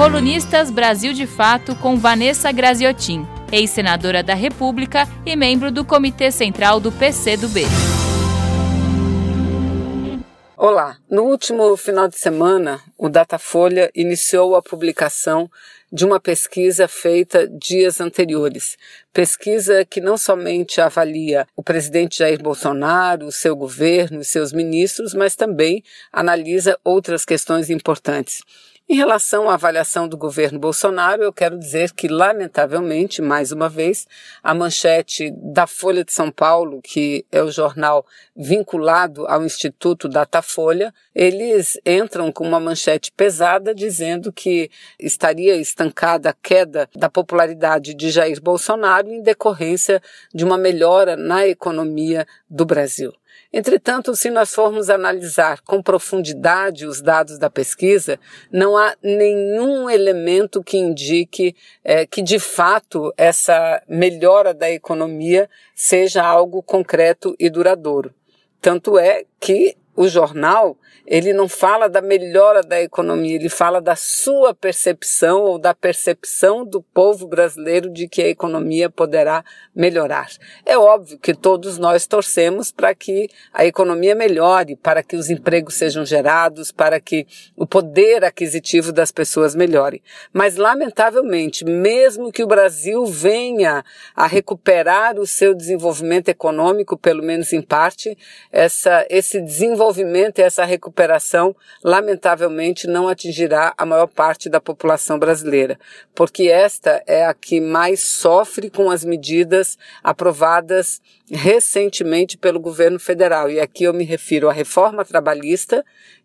Colunistas Brasil de Fato com Vanessa Graziotin, ex-senadora da República e membro do Comitê Central do PCdoB. Olá, no último final de semana, o Datafolha iniciou a publicação de uma pesquisa feita dias anteriores. Pesquisa que não somente avalia o presidente Jair Bolsonaro, o seu governo e seus ministros, mas também analisa outras questões importantes. Em relação à avaliação do governo Bolsonaro, eu quero dizer que, lamentavelmente, mais uma vez, a manchete da Folha de São Paulo, que é o jornal vinculado ao Instituto Datafolha, eles entram com uma manchete pesada dizendo que estaria estancada a queda da popularidade de Jair Bolsonaro em decorrência de uma melhora na economia do Brasil. Entretanto, se nós formos analisar com profundidade os dados da pesquisa, não há nenhum elemento que indique é, que, de fato, essa melhora da economia seja algo concreto e duradouro. Tanto é que o jornal ele não fala da melhora da economia, ele fala da sua percepção ou da percepção do povo brasileiro de que a economia poderá melhorar. É óbvio que todos nós torcemos para que a economia melhore, para que os empregos sejam gerados, para que o poder aquisitivo das pessoas melhore. Mas, lamentavelmente, mesmo que o Brasil venha a recuperar o seu desenvolvimento econômico, pelo menos em parte, essa, esse desenvolvimento e essa recuperação recuperação, lamentavelmente, não atingirá a maior parte da população brasileira, porque esta é a que mais sofre com as medidas aprovadas recentemente pelo governo federal. E aqui eu me refiro à reforma trabalhista,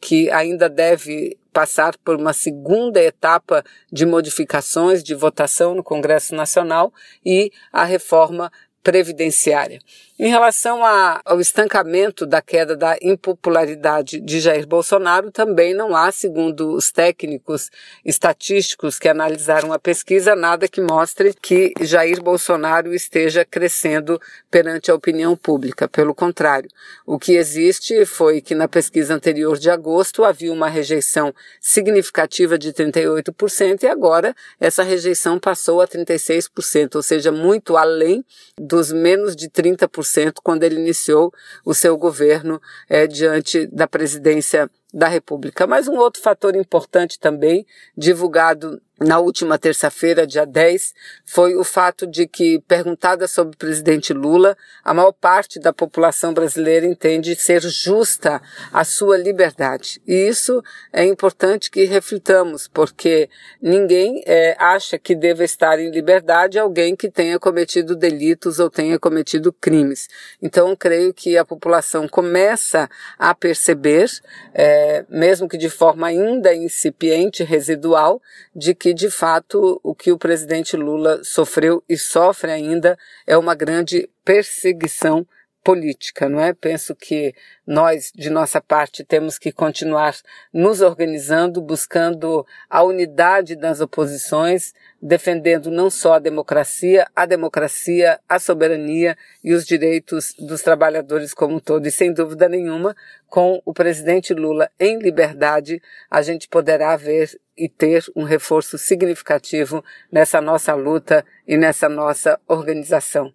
que ainda deve passar por uma segunda etapa de modificações de votação no Congresso Nacional e a reforma previdenciária. Em relação a, ao estancamento da queda da impopularidade de Jair Bolsonaro, também não há, segundo os técnicos estatísticos que analisaram a pesquisa, nada que mostre que Jair Bolsonaro esteja crescendo perante a opinião pública. Pelo contrário, o que existe foi que na pesquisa anterior de agosto havia uma rejeição significativa de 38% e agora essa rejeição passou a 36%, ou seja, muito além dos menos de 30% quando ele iniciou o seu governo é, diante da presidência da República. Mas um outro fator importante também, divulgado na última terça-feira, dia 10, foi o fato de que, perguntada sobre o presidente Lula, a maior parte da população brasileira entende ser justa a sua liberdade. E isso é importante que reflitamos, porque ninguém é, acha que deva estar em liberdade alguém que tenha cometido delitos ou tenha cometido crimes. Então, creio que a população começa a perceber, é, mesmo que de forma ainda incipiente, residual, de que que, de fato, o que o presidente Lula sofreu e sofre ainda é uma grande perseguição política, não é? Penso que nós, de nossa parte, temos que continuar nos organizando, buscando a unidade das oposições, defendendo não só a democracia, a democracia, a soberania e os direitos dos trabalhadores como um todo. E sem dúvida nenhuma, com o presidente Lula em liberdade, a gente poderá ver e ter um reforço significativo nessa nossa luta e nessa nossa organização.